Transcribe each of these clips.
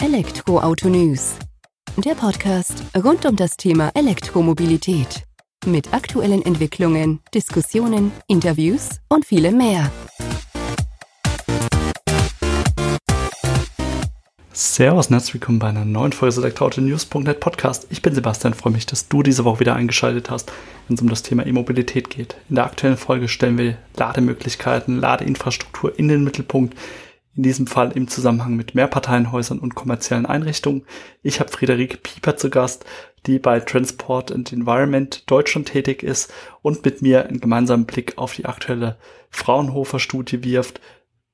Elektroauto News. Der Podcast rund um das Thema Elektromobilität. Mit aktuellen Entwicklungen, Diskussionen, Interviews und vielem mehr. Servus und herzlich willkommen bei einer neuen Folge des Elektroauto-News.net Podcast. Ich bin Sebastian, freue mich, dass du diese Woche wieder eingeschaltet hast, wenn es um das Thema E-Mobilität geht. In der aktuellen Folge stellen wir Lademöglichkeiten, Ladeinfrastruktur in den Mittelpunkt, in diesem Fall im Zusammenhang mit Mehrparteienhäusern und kommerziellen Einrichtungen. Ich habe Friederike Pieper zu Gast, die bei Transport and Environment Deutschland tätig ist und mit mir einen gemeinsamen Blick auf die aktuelle Fraunhofer-Studie wirft,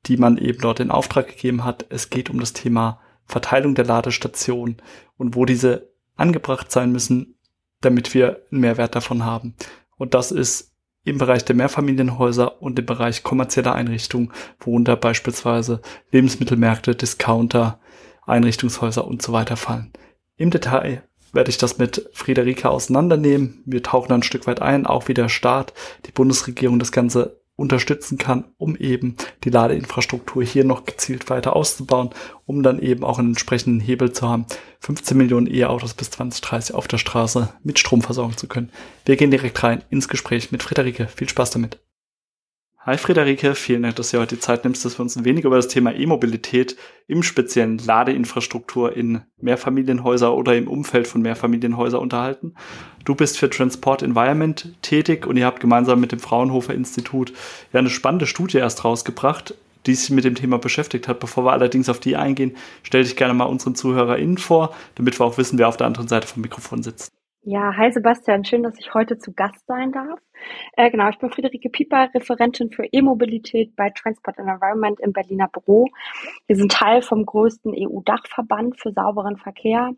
die man eben dort in Auftrag gegeben hat. Es geht um das Thema Verteilung der Ladestationen und wo diese angebracht sein müssen, damit wir einen Mehrwert davon haben. Und das ist im Bereich der Mehrfamilienhäuser und im Bereich kommerzieller Einrichtungen, worunter beispielsweise Lebensmittelmärkte, Discounter, Einrichtungshäuser und so weiter fallen. Im Detail werde ich das mit Friederike auseinandernehmen. Wir tauchen ein Stück weit ein, auch wie der Staat, die Bundesregierung das Ganze unterstützen kann, um eben die Ladeinfrastruktur hier noch gezielt weiter auszubauen, um dann eben auch einen entsprechenden Hebel zu haben, 15 Millionen E-Autos bis 2030 auf der Straße mit Strom versorgen zu können. Wir gehen direkt rein ins Gespräch mit Friederike. Viel Spaß damit. Hi Friederike, vielen Dank, dass du heute die Zeit nimmst, dass wir uns ein wenig über das Thema E-Mobilität im speziellen Ladeinfrastruktur in Mehrfamilienhäuser oder im Umfeld von Mehrfamilienhäuser unterhalten. Du bist für Transport Environment tätig und ihr habt gemeinsam mit dem Fraunhofer Institut ja eine spannende Studie erst rausgebracht, die sich mit dem Thema beschäftigt hat. Bevor wir allerdings auf die eingehen, stell dich gerne mal unseren ZuhörerInnen vor, damit wir auch wissen, wer auf der anderen Seite vom Mikrofon sitzt. Ja, hi Sebastian, schön, dass ich heute zu Gast sein darf. Äh, genau, ich bin Friederike Pieper, Referentin für E-Mobilität bei Transport and Environment im Berliner Büro. Wir sind Teil vom größten EU-Dachverband für sauberen Verkehr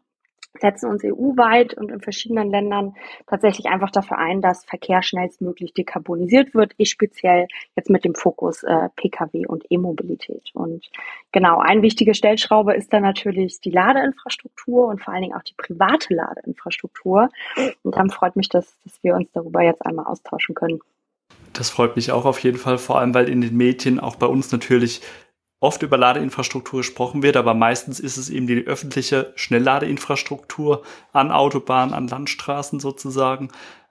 setzen uns EU-weit und in verschiedenen Ländern tatsächlich einfach dafür ein, dass Verkehr schnellstmöglich dekarbonisiert wird, ich speziell jetzt mit dem Fokus äh, Pkw und E-Mobilität. Und genau, eine wichtige Stellschraube ist dann natürlich die Ladeinfrastruktur und vor allen Dingen auch die private Ladeinfrastruktur. Und dann freut mich, dass, dass wir uns darüber jetzt einmal austauschen können. Das freut mich auch auf jeden Fall, vor allem weil in den Medien auch bei uns natürlich oft über Ladeinfrastruktur gesprochen wird, aber meistens ist es eben die öffentliche Schnellladeinfrastruktur an Autobahnen, an Landstraßen sozusagen.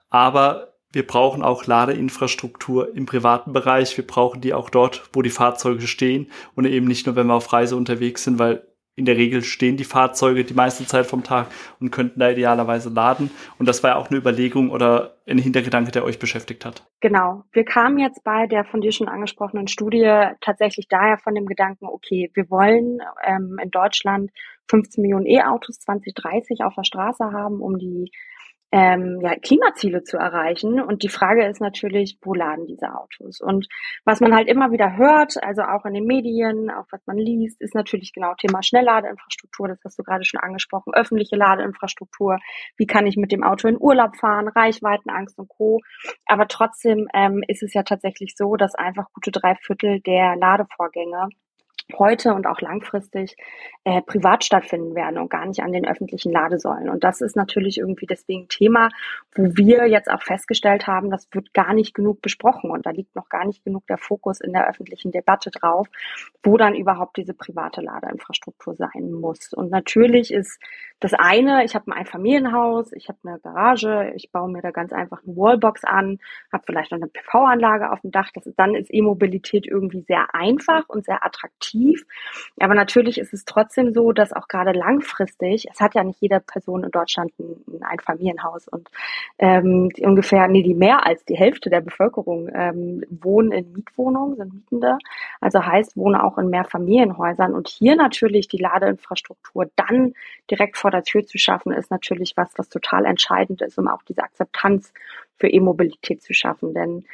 Aber wir brauchen auch Ladeinfrastruktur im privaten Bereich. Wir brauchen die auch dort, wo die Fahrzeuge stehen und eben nicht nur, wenn wir auf Reise unterwegs sind, weil in der Regel stehen die Fahrzeuge die meiste Zeit vom Tag und könnten da idealerweise laden. Und das war ja auch eine Überlegung oder ein Hintergedanke, der euch beschäftigt hat. Genau. Wir kamen jetzt bei der von dir schon angesprochenen Studie tatsächlich daher von dem Gedanken, okay, wir wollen ähm, in Deutschland 15 Millionen E-Autos 2030 auf der Straße haben, um die ähm, ja, Klimaziele zu erreichen. Und die Frage ist natürlich, wo laden diese Autos? Und was man halt immer wieder hört, also auch in den Medien, auch was man liest, ist natürlich genau Thema Schnellladeinfrastruktur. Das hast du gerade schon angesprochen. Öffentliche Ladeinfrastruktur. Wie kann ich mit dem Auto in Urlaub fahren? Reichweitenangst und Co. Aber trotzdem ähm, ist es ja tatsächlich so, dass einfach gute drei Viertel der Ladevorgänge heute und auch langfristig äh, privat stattfinden werden und gar nicht an den öffentlichen Ladesäulen. Und das ist natürlich irgendwie deswegen Thema, wo wir jetzt auch festgestellt haben, das wird gar nicht genug besprochen und da liegt noch gar nicht genug der Fokus in der öffentlichen Debatte drauf, wo dann überhaupt diese private Ladeinfrastruktur sein muss. Und natürlich ist das eine, ich habe ein Einfamilienhaus, ich habe eine Garage, ich baue mir da ganz einfach eine Wallbox an, habe vielleicht noch eine PV-Anlage auf dem Dach. Das dann ist E-Mobilität irgendwie sehr einfach und sehr attraktiv. Aber natürlich ist es trotzdem so, dass auch gerade langfristig, es hat ja nicht jede Person in Deutschland ein Einfamilienhaus und ähm, ungefähr, nee, die mehr als die Hälfte der Bevölkerung ähm, wohnen in Mietwohnungen, sind Mietende. Also heißt, wohnen auch in Mehrfamilienhäusern. Und hier natürlich die Ladeinfrastruktur dann direkt vor der Tür zu schaffen, ist natürlich was, was total entscheidend ist, um auch diese Akzeptanz für E-Mobilität zu schaffen. Denn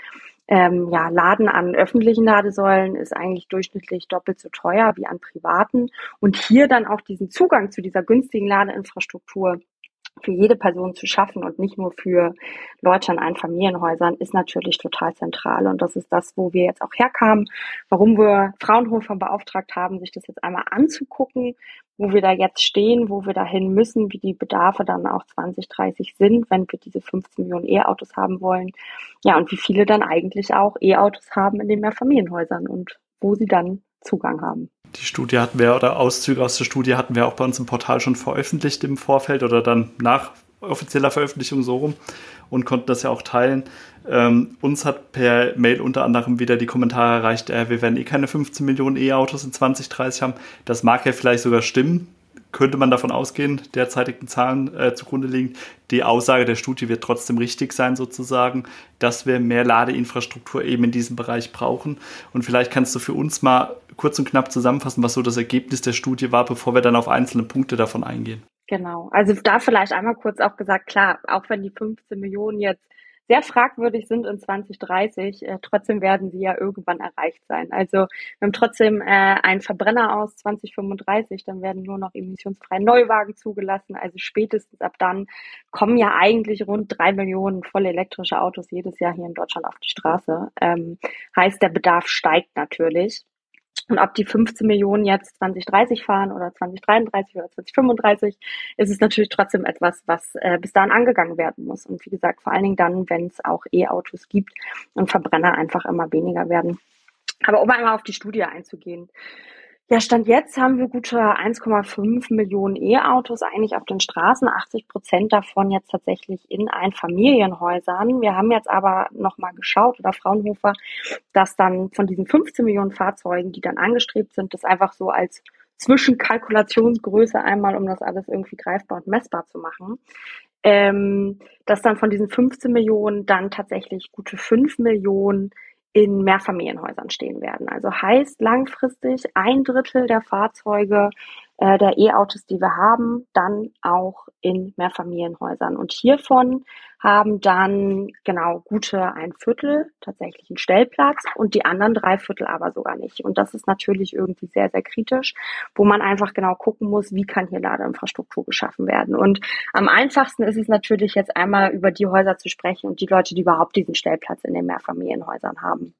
ähm, ja, Laden an öffentlichen Ladesäulen ist eigentlich durchschnittlich doppelt so teuer wie an privaten. Und hier dann auch diesen Zugang zu dieser günstigen Ladeinfrastruktur für jede Person zu schaffen und nicht nur für Leute in Einfamilienhäusern ist natürlich total zentral. Und das ist das, wo wir jetzt auch herkamen, warum wir Fraunhofer beauftragt haben, sich das jetzt einmal anzugucken, wo wir da jetzt stehen, wo wir dahin müssen, wie die Bedarfe dann auch 2030 sind, wenn wir diese 15 Millionen E-Autos haben wollen. Ja, und wie viele dann eigentlich auch E-Autos haben in den Mehrfamilienhäusern und wo sie dann Zugang haben. Die Studie hatten wir oder Auszüge aus der Studie hatten wir auch bei uns im Portal schon veröffentlicht im Vorfeld oder dann nach offizieller Veröffentlichung so rum und konnten das ja auch teilen. Ähm, uns hat per Mail unter anderem wieder die Kommentare erreicht, äh, wir werden eh keine 15 Millionen E-Autos in 2030 haben. Das mag ja vielleicht sogar stimmen, könnte man davon ausgehen, derzeitigen Zahlen äh, zugrunde liegen. Die Aussage der Studie wird trotzdem richtig sein, sozusagen, dass wir mehr Ladeinfrastruktur eben in diesem Bereich brauchen. Und vielleicht kannst du für uns mal kurz und knapp zusammenfassen, was so das Ergebnis der Studie war, bevor wir dann auf einzelne Punkte davon eingehen. Genau. Also da vielleicht einmal kurz auch gesagt, klar, auch wenn die 15 Millionen jetzt sehr fragwürdig sind in 2030, äh, trotzdem werden sie ja irgendwann erreicht sein. Also wir haben trotzdem äh, einen Verbrenner aus 2035, dann werden nur noch emissionsfreie Neuwagen zugelassen. Also spätestens ab dann kommen ja eigentlich rund drei Millionen voll elektrische Autos jedes Jahr hier in Deutschland auf die Straße. Ähm, heißt, der Bedarf steigt natürlich. Und ob die 15 Millionen jetzt 2030 fahren oder 2033 oder 2035, ist es natürlich trotzdem etwas, was äh, bis dahin angegangen werden muss. Und wie gesagt, vor allen Dingen dann, wenn es auch E-Autos gibt und Verbrenner einfach immer weniger werden. Aber um einmal auf die Studie einzugehen. Ja, Stand jetzt haben wir gute 1,5 Millionen E-Autos eigentlich auf den Straßen, 80 Prozent davon jetzt tatsächlich in Einfamilienhäusern. Wir haben jetzt aber nochmal geschaut, oder Fraunhofer, dass dann von diesen 15 Millionen Fahrzeugen, die dann angestrebt sind, das einfach so als Zwischenkalkulationsgröße einmal, um das alles irgendwie greifbar und messbar zu machen, ähm, dass dann von diesen 15 Millionen dann tatsächlich gute 5 Millionen in Mehrfamilienhäusern stehen werden. Also heißt langfristig ein Drittel der Fahrzeuge äh, der E-Autos, die wir haben, dann auch in Mehrfamilienhäusern. Und hiervon haben dann genau gute ein Viertel tatsächlich einen Stellplatz und die anderen drei Viertel aber sogar nicht. Und das ist natürlich irgendwie sehr, sehr kritisch, wo man einfach genau gucken muss, wie kann hier Ladeinfrastruktur geschaffen werden. Und am einfachsten ist es natürlich jetzt einmal über die Häuser zu sprechen und die Leute, die überhaupt diesen Stellplatz in den Mehrfamilienhäusern haben.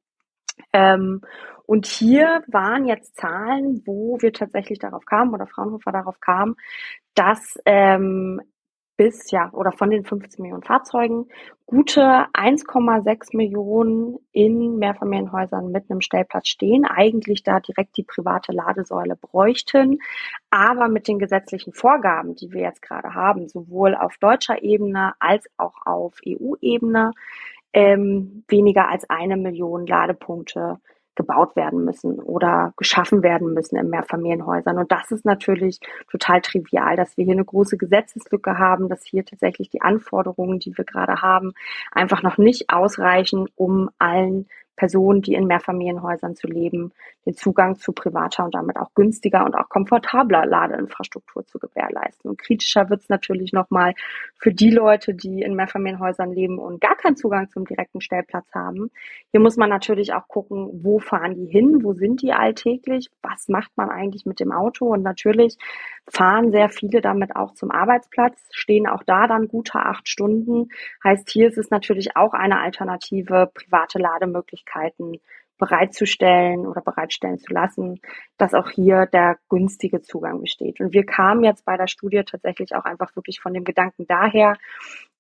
Ähm, und hier waren jetzt Zahlen, wo wir tatsächlich darauf kamen oder Fraunhofer darauf kam, dass ähm, bis ja oder von den 15 Millionen Fahrzeugen gute 1,6 Millionen in Mehrfamilienhäusern mit einem Stellplatz stehen, eigentlich da direkt die private Ladesäule bräuchten, aber mit den gesetzlichen Vorgaben, die wir jetzt gerade haben, sowohl auf deutscher Ebene als auch auf EU-Ebene, ähm, weniger als eine Million Ladepunkte gebaut werden müssen oder geschaffen werden müssen in Mehrfamilienhäusern. Und das ist natürlich total trivial, dass wir hier eine große Gesetzeslücke haben, dass hier tatsächlich die Anforderungen, die wir gerade haben, einfach noch nicht ausreichen, um allen Personen, die in Mehrfamilienhäusern zu leben, den Zugang zu privater und damit auch günstiger und auch komfortabler Ladeinfrastruktur zu gewährleisten. Und kritischer wird es natürlich nochmal für die Leute, die in Mehrfamilienhäusern leben und gar keinen Zugang zum direkten Stellplatz haben. Hier muss man natürlich auch gucken, wo fahren die hin, wo sind die alltäglich, was macht man eigentlich mit dem Auto und natürlich fahren sehr viele damit auch zum Arbeitsplatz, stehen auch da dann gute acht Stunden. Heißt, hier ist es natürlich auch eine alternative private Lademöglichkeiten bereitzustellen oder bereitstellen zu lassen, dass auch hier der günstige Zugang besteht. Und wir kamen jetzt bei der Studie tatsächlich auch einfach wirklich von dem Gedanken daher,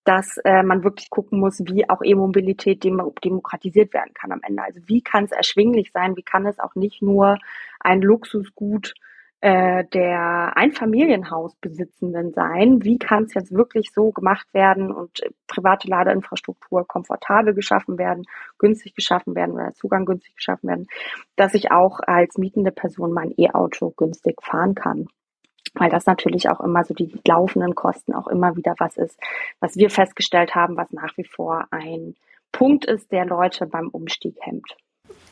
dass äh, man wirklich gucken muss, wie auch E-Mobilität dem demokratisiert werden kann am Ende. Also wie kann es erschwinglich sein, wie kann es auch nicht nur ein Luxusgut äh, der Einfamilienhausbesitzenden sein. Wie kann es jetzt wirklich so gemacht werden und private Ladeinfrastruktur komfortabel geschaffen werden, günstig geschaffen werden oder Zugang günstig geschaffen werden, dass ich auch als mietende Person mein E-Auto günstig fahren kann weil das natürlich auch immer so die laufenden Kosten auch immer wieder was ist, was wir festgestellt haben, was nach wie vor ein Punkt ist, der Leute beim Umstieg hemmt.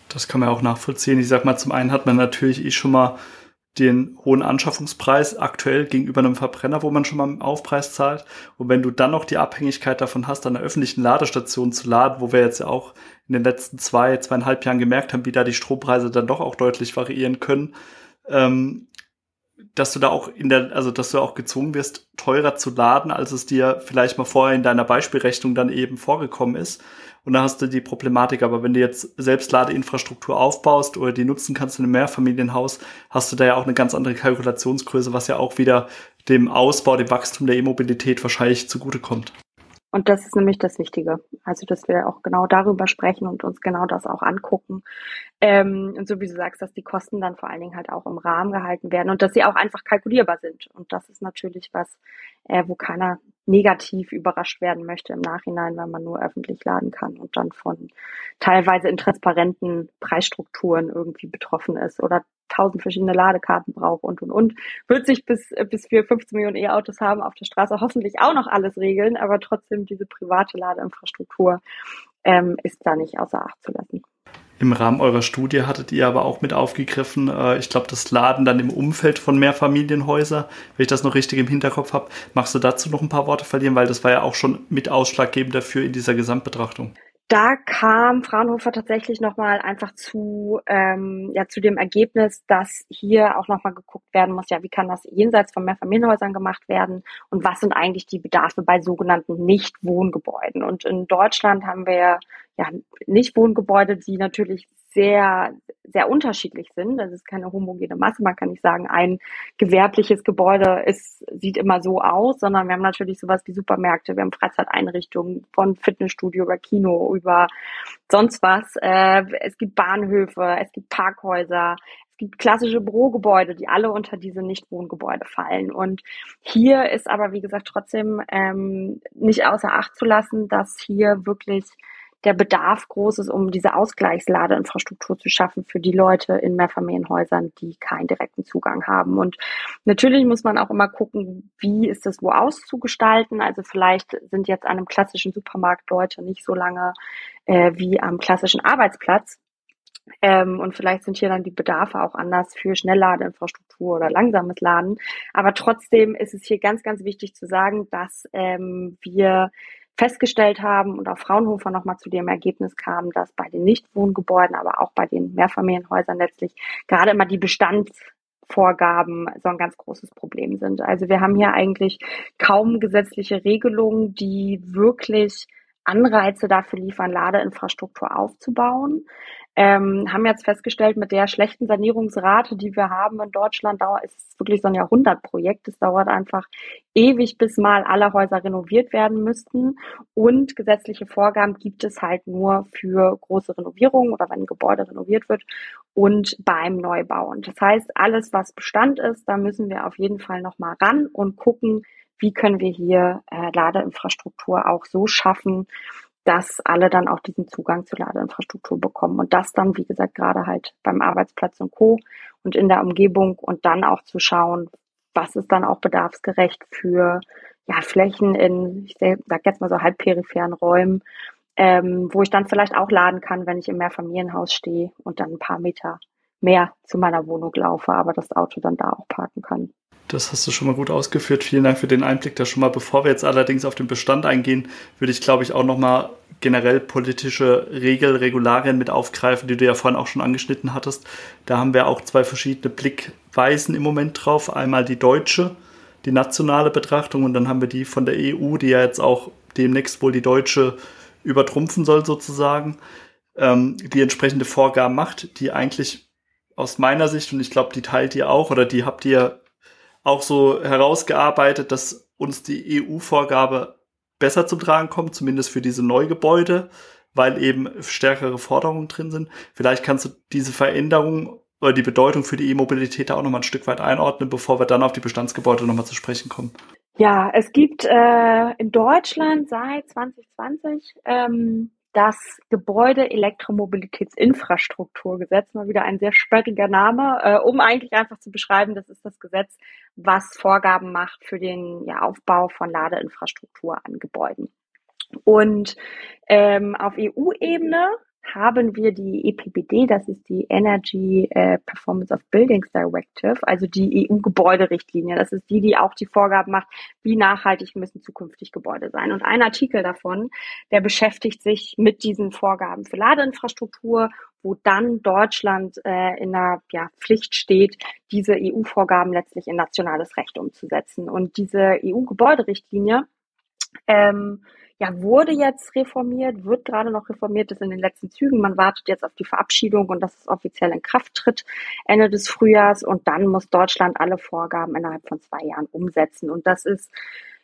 Das kann man auch nachvollziehen. Ich sag mal, zum einen hat man natürlich eh schon mal den hohen Anschaffungspreis aktuell gegenüber einem Verbrenner, wo man schon mal einen Aufpreis zahlt. Und wenn du dann noch die Abhängigkeit davon hast, an einer öffentlichen Ladestation zu laden, wo wir jetzt ja auch in den letzten zwei, zweieinhalb Jahren gemerkt haben, wie da die Strompreise dann doch auch deutlich variieren können, ähm, dass du da auch in der, also dass du auch gezwungen wirst, teurer zu laden, als es dir vielleicht mal vorher in deiner Beispielrechnung dann eben vorgekommen ist. Und da hast du die Problematik. Aber wenn du jetzt selbst Ladeinfrastruktur aufbaust oder die nutzen kannst in einem Mehrfamilienhaus, hast du da ja auch eine ganz andere Kalkulationsgröße, was ja auch wieder dem Ausbau, dem Wachstum der E-Mobilität wahrscheinlich zugutekommt. Und das ist nämlich das Wichtige. Also, dass wir auch genau darüber sprechen und uns genau das auch angucken. Ähm, und so wie du sagst, dass die Kosten dann vor allen Dingen halt auch im Rahmen gehalten werden und dass sie auch einfach kalkulierbar sind. Und das ist natürlich was, äh, wo keiner negativ überrascht werden möchte im Nachhinein, weil man nur öffentlich laden kann und dann von teilweise intransparenten Preisstrukturen irgendwie betroffen ist oder tausend verschiedene Ladekarten braucht und und und. Wird sich bis, bis wir 15 Millionen E-Autos haben auf der Straße hoffentlich auch noch alles regeln, aber trotzdem diese private Ladeinfrastruktur ähm, ist da nicht außer Acht zu lassen. Im Rahmen eurer Studie hattet ihr aber auch mit aufgegriffen, äh, ich glaube, das Laden dann im Umfeld von Mehrfamilienhäusern, wenn ich das noch richtig im Hinterkopf habe. Magst du dazu noch ein paar Worte verlieren, weil das war ja auch schon mit ausschlaggebend dafür in dieser Gesamtbetrachtung da kam Fraunhofer tatsächlich nochmal einfach zu, ähm, ja, zu dem Ergebnis, dass hier auch nochmal geguckt werden muss, ja, wie kann das jenseits von Mehrfamilienhäusern gemacht werden und was sind eigentlich die Bedarfe bei sogenannten Nichtwohngebäuden. Und in Deutschland haben wir ja Nichtwohngebäude, die natürlich sehr, sehr unterschiedlich sind. Das ist keine homogene Masse. Man kann nicht sagen, ein gewerbliches Gebäude ist, sieht immer so aus, sondern wir haben natürlich sowas wie Supermärkte, wir haben Freizeiteinrichtungen von Fitnessstudio über Kino über sonst was. Äh, es gibt Bahnhöfe, es gibt Parkhäuser, es gibt klassische Bürogebäude, die alle unter diese Nichtwohngebäude fallen. Und hier ist aber, wie gesagt, trotzdem ähm, nicht außer Acht zu lassen, dass hier wirklich der Bedarf groß ist, um diese Ausgleichsladeinfrastruktur zu schaffen für die Leute in Mehrfamilienhäusern, die keinen direkten Zugang haben. Und natürlich muss man auch immer gucken, wie ist das wo auszugestalten. Also vielleicht sind jetzt an einem klassischen Supermarkt Leute nicht so lange äh, wie am klassischen Arbeitsplatz. Ähm, und vielleicht sind hier dann die Bedarfe auch anders für Schnellladeinfrastruktur oder langsames Laden. Aber trotzdem ist es hier ganz, ganz wichtig zu sagen, dass ähm, wir festgestellt haben und auch Fraunhofer nochmal zu dem Ergebnis kam, dass bei den Nichtwohngebäuden, aber auch bei den Mehrfamilienhäusern letztlich gerade immer die Bestandsvorgaben so ein ganz großes Problem sind. Also wir haben hier eigentlich kaum gesetzliche Regelungen, die wirklich Anreize dafür liefern, Ladeinfrastruktur aufzubauen ähm, haben jetzt festgestellt, mit der schlechten Sanierungsrate, die wir haben in Deutschland, dauert, ist es wirklich so ein Jahrhundertprojekt. Es dauert einfach ewig, bis mal alle Häuser renoviert werden müssten. Und gesetzliche Vorgaben gibt es halt nur für große Renovierungen oder wenn ein Gebäude renoviert wird und beim Neubau. Und das heißt, alles, was Bestand ist, da müssen wir auf jeden Fall nochmal ran und gucken, wie können wir hier äh, Ladeinfrastruktur auch so schaffen, dass alle dann auch diesen Zugang zur Ladeinfrastruktur bekommen. Und das dann, wie gesagt, gerade halt beim Arbeitsplatz und Co. und in der Umgebung und dann auch zu schauen, was ist dann auch bedarfsgerecht für ja, Flächen in, ich sag jetzt mal so halbperipheren Räumen, ähm, wo ich dann vielleicht auch laden kann, wenn ich im Mehrfamilienhaus stehe und dann ein paar Meter mehr zu meiner Wohnung laufe, aber das Auto dann da auch parken kann. Das hast du schon mal gut ausgeführt. Vielen Dank für den Einblick da schon mal. Bevor wir jetzt allerdings auf den Bestand eingehen, würde ich, glaube ich, auch noch mal generell politische Regel, Regularien mit aufgreifen, die du ja vorhin auch schon angeschnitten hattest. Da haben wir auch zwei verschiedene Blickweisen im Moment drauf. Einmal die deutsche, die nationale Betrachtung und dann haben wir die von der EU, die ja jetzt auch demnächst wohl die deutsche übertrumpfen soll sozusagen, ähm, die entsprechende Vorgaben macht, die eigentlich aus meiner Sicht, und ich glaube, die teilt ihr auch oder die habt ihr auch so herausgearbeitet, dass uns die EU-Vorgabe besser zum Tragen kommt, zumindest für diese Neugebäude, weil eben stärkere Forderungen drin sind. Vielleicht kannst du diese Veränderung oder die Bedeutung für die E-Mobilität da auch nochmal ein Stück weit einordnen, bevor wir dann auf die Bestandsgebäude nochmal zu sprechen kommen. Ja, es gibt äh, in Deutschland seit 2020 ähm, das Gebäude-Elektromobilitätsinfrastrukturgesetz, mal wieder ein sehr sperriger Name, äh, um eigentlich einfach zu beschreiben, das ist das Gesetz, was Vorgaben macht für den ja, Aufbau von Ladeinfrastruktur an Gebäuden. Und ähm, auf EU-Ebene haben wir die EPBD, das ist die Energy äh, Performance of Buildings Directive, also die EU-Gebäuderichtlinie. Das ist die, die auch die Vorgaben macht, wie nachhaltig müssen zukünftig Gebäude sein. Und ein Artikel davon, der beschäftigt sich mit diesen Vorgaben für Ladeinfrastruktur, wo dann Deutschland äh, in der ja, Pflicht steht, diese EU-Vorgaben letztlich in nationales Recht umzusetzen. Und diese EU-Gebäuderichtlinie ähm, ja, wurde jetzt reformiert, wird gerade noch reformiert, ist in den letzten Zügen. Man wartet jetzt auf die Verabschiedung und dass es offiziell in Kraft tritt Ende des Frühjahrs und dann muss Deutschland alle Vorgaben innerhalb von zwei Jahren umsetzen. Und das ist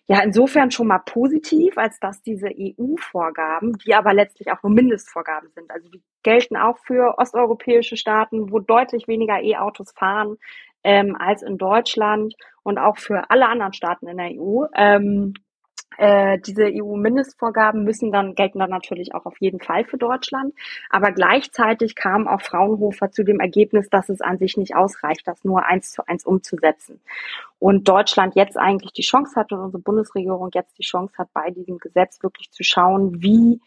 ja insofern schon mal positiv, als dass diese EU-Vorgaben, die aber letztlich auch nur Mindestvorgaben sind, also die gelten auch für osteuropäische Staaten, wo deutlich weniger E-Autos fahren ähm, als in Deutschland und auch für alle anderen Staaten in der EU. Ähm, äh, diese EU-Mindestvorgaben müssen dann, gelten dann natürlich auch auf jeden Fall für Deutschland. Aber gleichzeitig kam auch Fraunhofer zu dem Ergebnis, dass es an sich nicht ausreicht, das nur eins zu eins umzusetzen. Und Deutschland jetzt eigentlich die Chance hat und unsere Bundesregierung jetzt die Chance hat, bei diesem Gesetz wirklich zu schauen, wie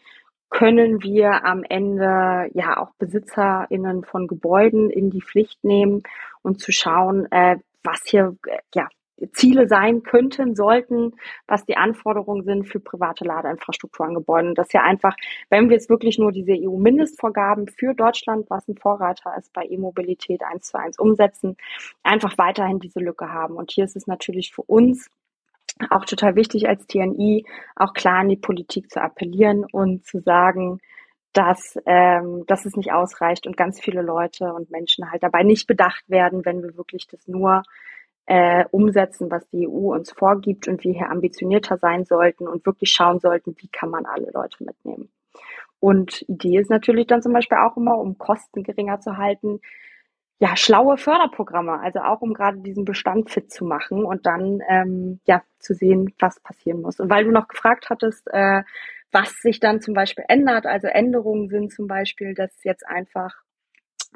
können wir am Ende ja auch BesitzerInnen von Gebäuden in die Pflicht nehmen und zu schauen, äh, was hier äh, ja Ziele sein könnten, sollten, was die Anforderungen sind für private Ladeinfrastruktur an Gebäuden. das ist ja einfach, wenn wir jetzt wirklich nur diese EU-Mindestvorgaben für Deutschland, was ein Vorreiter ist bei E-Mobilität eins zu eins umsetzen, einfach weiterhin diese Lücke haben. Und hier ist es natürlich für uns auch total wichtig als TNI, auch klar an die Politik zu appellieren und zu sagen, dass, ähm, dass es nicht ausreicht und ganz viele Leute und Menschen halt dabei nicht bedacht werden, wenn wir wirklich das nur äh, umsetzen, was die EU uns vorgibt und wir hier ambitionierter sein sollten und wirklich schauen sollten, wie kann man alle Leute mitnehmen. Und Idee ist natürlich dann zum Beispiel auch immer, um Kosten geringer zu halten, ja, schlaue Förderprogramme, also auch um gerade diesen Bestand fit zu machen und dann ähm, ja zu sehen, was passieren muss. Und weil du noch gefragt hattest, äh, was sich dann zum Beispiel ändert, also Änderungen sind zum Beispiel, dass jetzt einfach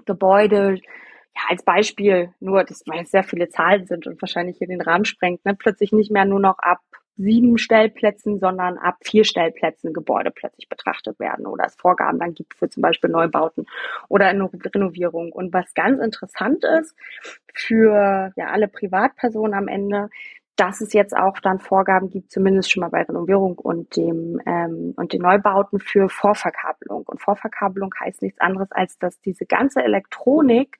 Gebäude ja, als Beispiel nur, das weil es sehr viele Zahlen sind und wahrscheinlich hier den Rahmen sprengt, ne, plötzlich nicht mehr nur noch ab sieben Stellplätzen, sondern ab vier Stellplätzen Gebäude plötzlich betrachtet werden oder es Vorgaben dann gibt für zum Beispiel Neubauten oder Renovierung. Und was ganz interessant ist für ja alle Privatpersonen am Ende, dass es jetzt auch dann Vorgaben gibt, zumindest schon mal bei Renovierung und dem ähm, und den Neubauten für Vorverkabelung. Und Vorverkabelung heißt nichts anderes als, dass diese ganze Elektronik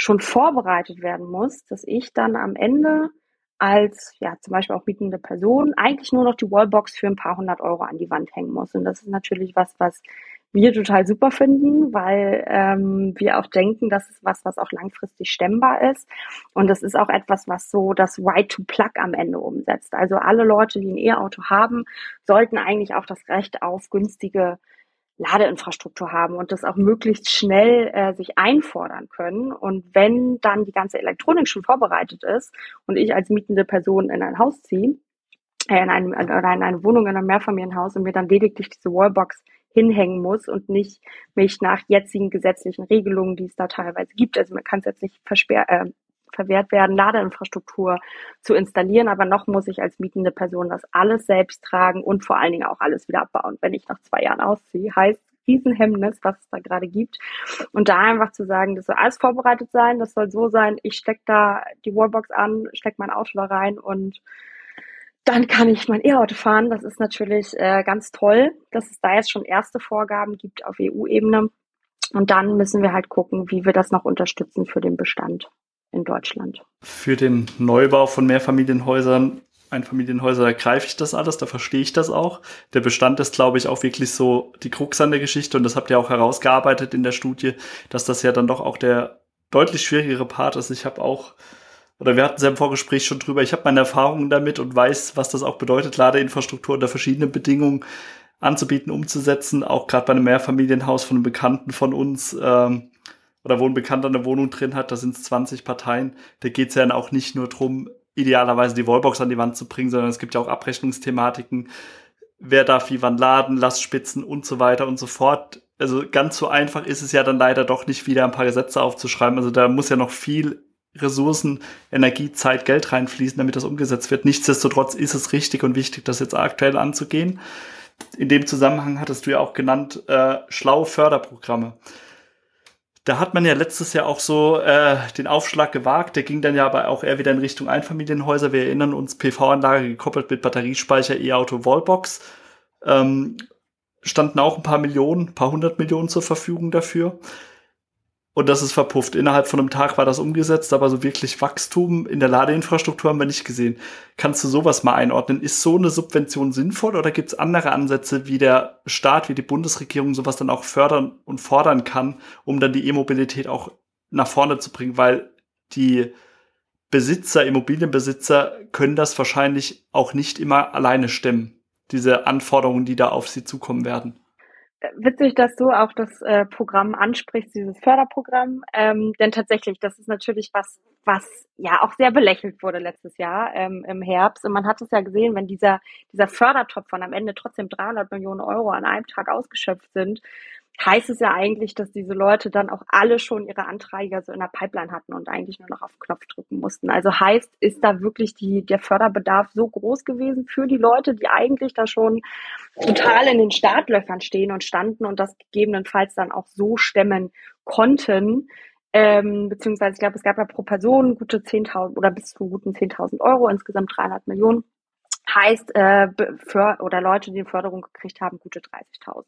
schon vorbereitet werden muss, dass ich dann am Ende als ja zum Beispiel auch mietende Person eigentlich nur noch die Wallbox für ein paar hundert Euro an die Wand hängen muss. Und das ist natürlich was, was wir total super finden, weil ähm, wir auch denken, das ist was, was auch langfristig stemmbar ist. Und das ist auch etwas, was so das Right to Plug am Ende umsetzt. Also alle Leute, die ein E-Auto haben, sollten eigentlich auch das Recht auf günstige Ladeinfrastruktur haben und das auch möglichst schnell äh, sich einfordern können. Und wenn dann die ganze Elektronik schon vorbereitet ist und ich als mietende Person in ein Haus ziehe, äh, in, ein, oder in eine Wohnung in einem Mehrfamilienhaus und mir dann lediglich diese Wallbox hinhängen muss und nicht mich nach jetzigen gesetzlichen Regelungen, die es da teilweise gibt, also man kann es jetzt nicht äh, verwehrt werden, Ladeinfrastruktur zu installieren. Aber noch muss ich als mietende Person das alles selbst tragen und vor allen Dingen auch alles wieder abbauen. Wenn ich nach zwei Jahren ausziehe, heißt Riesenhemmnis, was es da gerade gibt. Und da einfach zu sagen, das soll alles vorbereitet sein, das soll so sein, ich stecke da die Wallbox an, stecke mein Auto da rein und dann kann ich mein E-Auto fahren. Das ist natürlich äh, ganz toll, dass es da jetzt schon erste Vorgaben gibt auf EU-Ebene. Und dann müssen wir halt gucken, wie wir das noch unterstützen für den Bestand in Deutschland. Für den Neubau von Mehrfamilienhäusern, Einfamilienhäuser, da greife ich das alles, da verstehe ich das auch. Der Bestand ist, glaube ich, auch wirklich so die Krux an der Geschichte und das habt ihr auch herausgearbeitet in der Studie, dass das ja dann doch auch der deutlich schwierigere Part ist. Ich habe auch oder wir hatten es ja im Vorgespräch schon drüber, ich habe meine Erfahrungen damit und weiß, was das auch bedeutet, Ladeinfrastruktur unter verschiedenen Bedingungen anzubieten, umzusetzen, auch gerade bei einem Mehrfamilienhaus von einem Bekannten von uns, ähm, oder wo ein Bekannter eine Wohnung drin hat, da sind es 20 Parteien. Da geht es ja dann auch nicht nur drum, idealerweise die Wallbox an die Wand zu bringen, sondern es gibt ja auch Abrechnungsthematiken. Wer darf wie wann laden, Lastspitzen und so weiter und so fort. Also ganz so einfach ist es ja dann leider doch nicht wieder ein paar Gesetze aufzuschreiben. Also da muss ja noch viel Ressourcen, Energie, Zeit, Geld reinfließen, damit das umgesetzt wird. Nichtsdestotrotz ist es richtig und wichtig, das jetzt aktuell anzugehen. In dem Zusammenhang hattest du ja auch genannt, äh, schlaue Förderprogramme. Da hat man ja letztes Jahr auch so äh, den Aufschlag gewagt. Der ging dann ja aber auch eher wieder in Richtung Einfamilienhäuser. Wir erinnern uns, PV-Anlage gekoppelt mit Batteriespeicher, E-Auto, Wallbox. Ähm, standen auch ein paar Millionen, ein paar hundert Millionen zur Verfügung dafür. Und das ist verpufft. Innerhalb von einem Tag war das umgesetzt, aber so wirklich Wachstum in der Ladeinfrastruktur haben wir nicht gesehen. Kannst du sowas mal einordnen? Ist so eine Subvention sinnvoll oder gibt es andere Ansätze, wie der Staat, wie die Bundesregierung sowas dann auch fördern und fordern kann, um dann die E-Mobilität auch nach vorne zu bringen? Weil die Besitzer, Immobilienbesitzer können das wahrscheinlich auch nicht immer alleine stemmen, diese Anforderungen, die da auf sie zukommen werden. Witzig, dass du auch das äh, Programm ansprichst, dieses Förderprogramm, ähm, denn tatsächlich, das ist natürlich was, was ja auch sehr belächelt wurde letztes Jahr ähm, im Herbst. Und man hat es ja gesehen, wenn dieser, dieser Fördertopf von am Ende trotzdem 300 Millionen Euro an einem Tag ausgeschöpft sind, heißt es ja eigentlich, dass diese Leute dann auch alle schon ihre Anträge so in der Pipeline hatten und eigentlich nur noch auf den Knopf drücken mussten. Also heißt, ist da wirklich die, der Förderbedarf so groß gewesen für die Leute, die eigentlich da schon total in den Startlöchern stehen und standen und das gegebenenfalls dann auch so stemmen konnten, ähm, beziehungsweise ich glaube, es gab ja pro Person gute 10.000 oder bis zu guten 10.000 Euro, insgesamt 300 Millionen. Heißt, äh, für, oder Leute, die eine Förderung gekriegt haben, gute 30.000.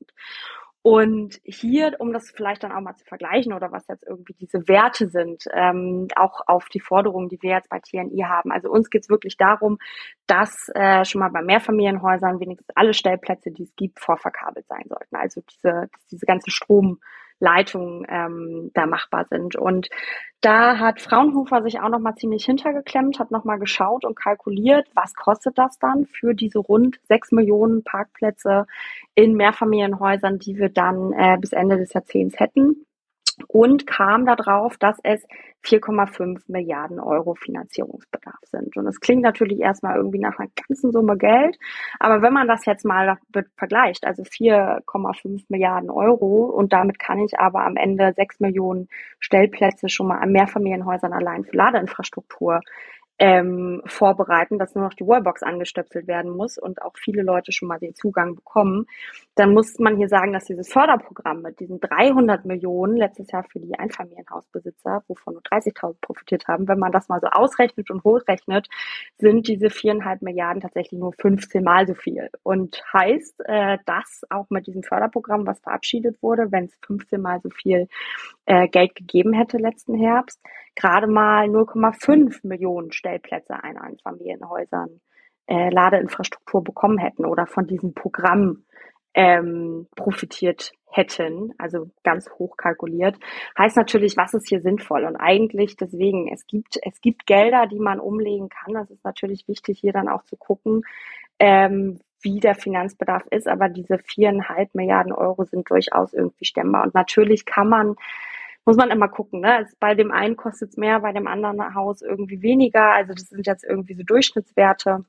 Und hier, um das vielleicht dann auch mal zu vergleichen oder was jetzt irgendwie diese Werte sind, ähm, auch auf die Forderungen, die wir jetzt bei TNI haben. Also uns geht es wirklich darum, dass äh, schon mal bei Mehrfamilienhäusern wenigstens alle Stellplätze, die es gibt, vorverkabelt sein sollten. Also diese, diese ganze Strom, Leitungen ähm, da machbar sind. Und da hat Fraunhofer sich auch nochmal ziemlich hintergeklemmt, hat nochmal geschaut und kalkuliert, was kostet das dann für diese rund sechs Millionen Parkplätze in Mehrfamilienhäusern, die wir dann äh, bis Ende des Jahrzehnts hätten und kam darauf, dass es 4,5 Milliarden Euro Finanzierungsbedarf sind. Und das klingt natürlich erstmal irgendwie nach einer ganzen Summe Geld. Aber wenn man das jetzt mal vergleicht, also 4,5 Milliarden Euro und damit kann ich aber am Ende 6 Millionen Stellplätze schon mal an Mehrfamilienhäusern allein für Ladeinfrastruktur ähm, vorbereiten, dass nur noch die Wallbox angestöpselt werden muss und auch viele Leute schon mal den Zugang bekommen, dann muss man hier sagen, dass dieses Förderprogramm mit diesen 300 Millionen letztes Jahr für die Einfamilienhausbesitzer, wovon nur 30.000 profitiert haben, wenn man das mal so ausrechnet und hochrechnet, sind diese viereinhalb Milliarden tatsächlich nur 15 Mal so viel. Und heißt, äh, dass auch mit diesem Förderprogramm, was verabschiedet wurde, wenn es 15 Mal so viel äh, Geld gegeben hätte letzten Herbst, gerade mal 0,5 Millionen Stellplätze in Einfamilienhäusern äh, Ladeinfrastruktur bekommen hätten oder von diesem Programm ähm, profitiert hätten, also ganz hoch kalkuliert, heißt natürlich, was ist hier sinnvoll? Und eigentlich deswegen, es gibt, es gibt Gelder, die man umlegen kann. Das ist natürlich wichtig, hier dann auch zu gucken, ähm, wie der Finanzbedarf ist, aber diese viereinhalb Milliarden Euro sind durchaus irgendwie stemmbar. Und natürlich kann man muss man immer gucken. Ne? bei dem einen kostet es mehr, bei dem anderen Haus irgendwie weniger. Also das sind jetzt irgendwie so Durchschnittswerte.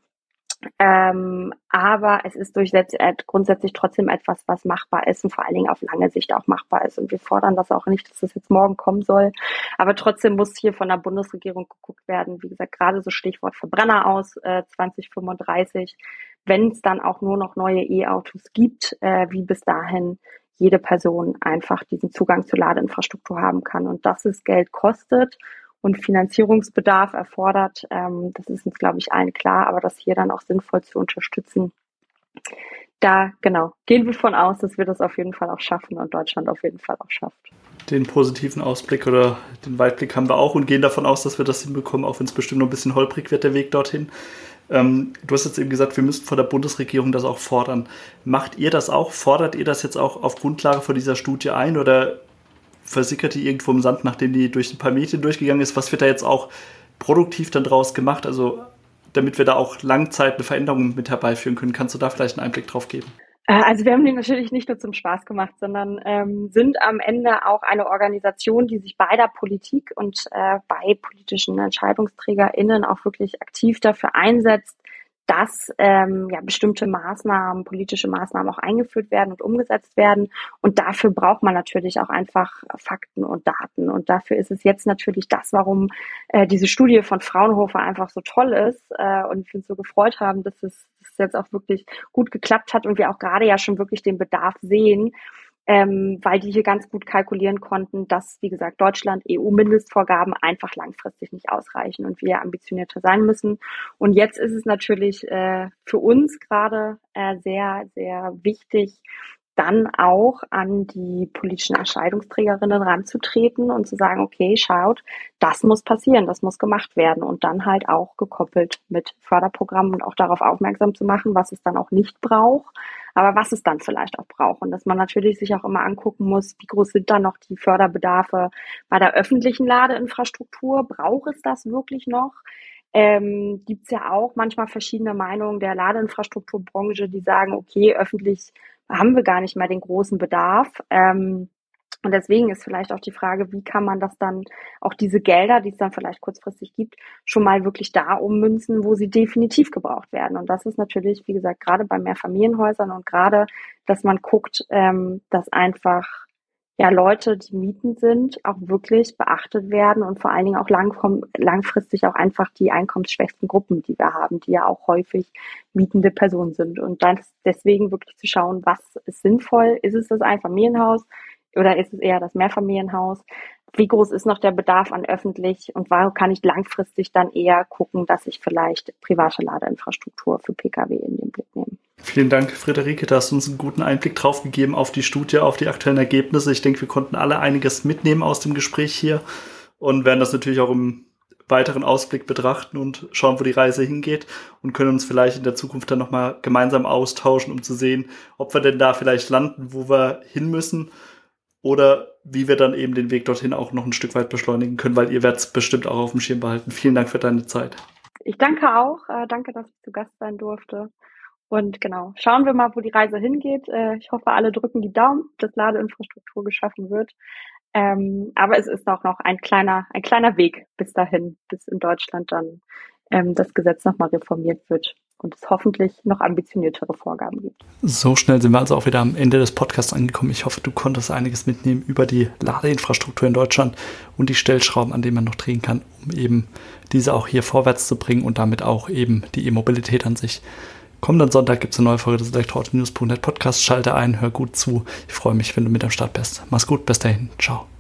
Ähm, aber es ist durchsetzt, äh, grundsätzlich trotzdem etwas, was machbar ist und vor allen Dingen auf lange Sicht auch machbar ist. Und wir fordern das auch nicht, dass das jetzt morgen kommen soll. Aber trotzdem muss hier von der Bundesregierung geguckt werden, wie gesagt, gerade so Stichwort Verbrenner aus äh, 2035, wenn es dann auch nur noch neue E-Autos gibt, äh, wie bis dahin jede Person einfach diesen Zugang zur Ladeinfrastruktur haben kann. Und dass es Geld kostet und Finanzierungsbedarf erfordert, ähm, das ist uns, glaube ich, allen klar, aber das hier dann auch sinnvoll zu unterstützen. Da, genau, gehen wir von aus, dass wir das auf jeden Fall auch schaffen und Deutschland auf jeden Fall auch schafft. Den positiven Ausblick oder den Weitblick haben wir auch und gehen davon aus, dass wir das hinbekommen, auch wenn es bestimmt noch ein bisschen holprig wird, der Weg dorthin. Ähm, du hast jetzt eben gesagt, wir müssten von der Bundesregierung das auch fordern. Macht ihr das auch? Fordert ihr das jetzt auch auf Grundlage von dieser Studie ein oder versickert die irgendwo im Sand, nachdem die durch ein paar Medien durchgegangen ist? Was wird da jetzt auch produktiv dann draus gemacht? Also damit wir da auch Langzeit eine Veränderung mit herbeiführen können. Kannst du da vielleicht einen Einblick drauf geben? Äh, also wir haben die natürlich nicht nur zum Spaß gemacht, sondern ähm, sind am Ende auch eine Organisation, die sich bei der Politik und äh, bei politischen EntscheidungsträgerInnen auch wirklich aktiv dafür einsetzt, dass ähm, ja, bestimmte Maßnahmen, politische Maßnahmen auch eingeführt werden und umgesetzt werden. Und dafür braucht man natürlich auch einfach Fakten und Daten. Und dafür ist es jetzt natürlich das, warum äh, diese Studie von Fraunhofer einfach so toll ist äh, und wir uns so gefreut haben, dass es, dass es jetzt auch wirklich gut geklappt hat und wir auch gerade ja schon wirklich den Bedarf sehen, ähm, weil die hier ganz gut kalkulieren konnten, dass, wie gesagt, Deutschland EU-Mindestvorgaben einfach langfristig nicht ausreichen und wir ambitionierter sein müssen. Und jetzt ist es natürlich äh, für uns gerade äh, sehr, sehr wichtig, dann auch an die politischen Entscheidungsträgerinnen ranzutreten und zu sagen, okay, schaut, das muss passieren, das muss gemacht werden und dann halt auch gekoppelt mit Förderprogrammen und auch darauf aufmerksam zu machen, was es dann auch nicht braucht, aber was es dann vielleicht auch braucht. Und dass man natürlich sich auch immer angucken muss, wie groß sind da noch die Förderbedarfe bei der öffentlichen Ladeinfrastruktur? Braucht es das wirklich noch? Ähm, Gibt es ja auch manchmal verschiedene Meinungen der Ladeinfrastrukturbranche, die sagen, okay, öffentlich haben wir gar nicht mehr den großen Bedarf. Ähm, und deswegen ist vielleicht auch die Frage, wie kann man das dann, auch diese Gelder, die es dann vielleicht kurzfristig gibt, schon mal wirklich da ummünzen, wo sie definitiv gebraucht werden. Und das ist natürlich, wie gesagt, gerade bei Mehrfamilienhäusern und gerade, dass man guckt, ähm, dass einfach ja Leute, die mieten sind, auch wirklich beachtet werden und vor allen Dingen auch lang, langfristig auch einfach die einkommensschwächsten Gruppen, die wir haben, die ja auch häufig mietende Personen sind. Und dann deswegen wirklich zu schauen, was ist sinnvoll? Ist es das Einfamilienhaus? oder ist es eher das Mehrfamilienhaus? Wie groß ist noch der Bedarf an öffentlich und warum kann ich langfristig dann eher gucken, dass ich vielleicht private Ladeinfrastruktur für Pkw in den Blick nehme? Vielen Dank, Friederike. Da hast uns einen guten Einblick drauf gegeben auf die Studie, auf die aktuellen Ergebnisse. Ich denke, wir konnten alle einiges mitnehmen aus dem Gespräch hier und werden das natürlich auch im weiteren Ausblick betrachten und schauen, wo die Reise hingeht und können uns vielleicht in der Zukunft dann nochmal gemeinsam austauschen, um zu sehen, ob wir denn da vielleicht landen, wo wir hin müssen oder wie wir dann eben den Weg dorthin auch noch ein Stück weit beschleunigen können, weil ihr werdet es bestimmt auch auf dem Schirm behalten. Vielen Dank für deine Zeit. Ich danke auch. Äh, danke, dass ich zu Gast sein durfte. Und genau, schauen wir mal, wo die Reise hingeht. Äh, ich hoffe, alle drücken die Daumen, dass Ladeinfrastruktur geschaffen wird. Ähm, aber es ist auch noch ein kleiner, ein kleiner Weg bis dahin, bis in Deutschland dann ähm, das Gesetz nochmal reformiert wird und es hoffentlich noch ambitioniertere Vorgaben gibt. So schnell sind wir also auch wieder am Ende des Podcasts angekommen. Ich hoffe, du konntest einiges mitnehmen über die Ladeinfrastruktur in Deutschland und die Stellschrauben, an denen man noch drehen kann, um eben diese auch hier vorwärts zu bringen und damit auch eben die E-Mobilität an sich. Kommenden Sonntag gibt es eine neue Folge des Elektroauto-News.net Podcasts. Schalte ein, hör gut zu. Ich freue mich, wenn du mit am Start bist. Mach's gut, bis dahin. Ciao.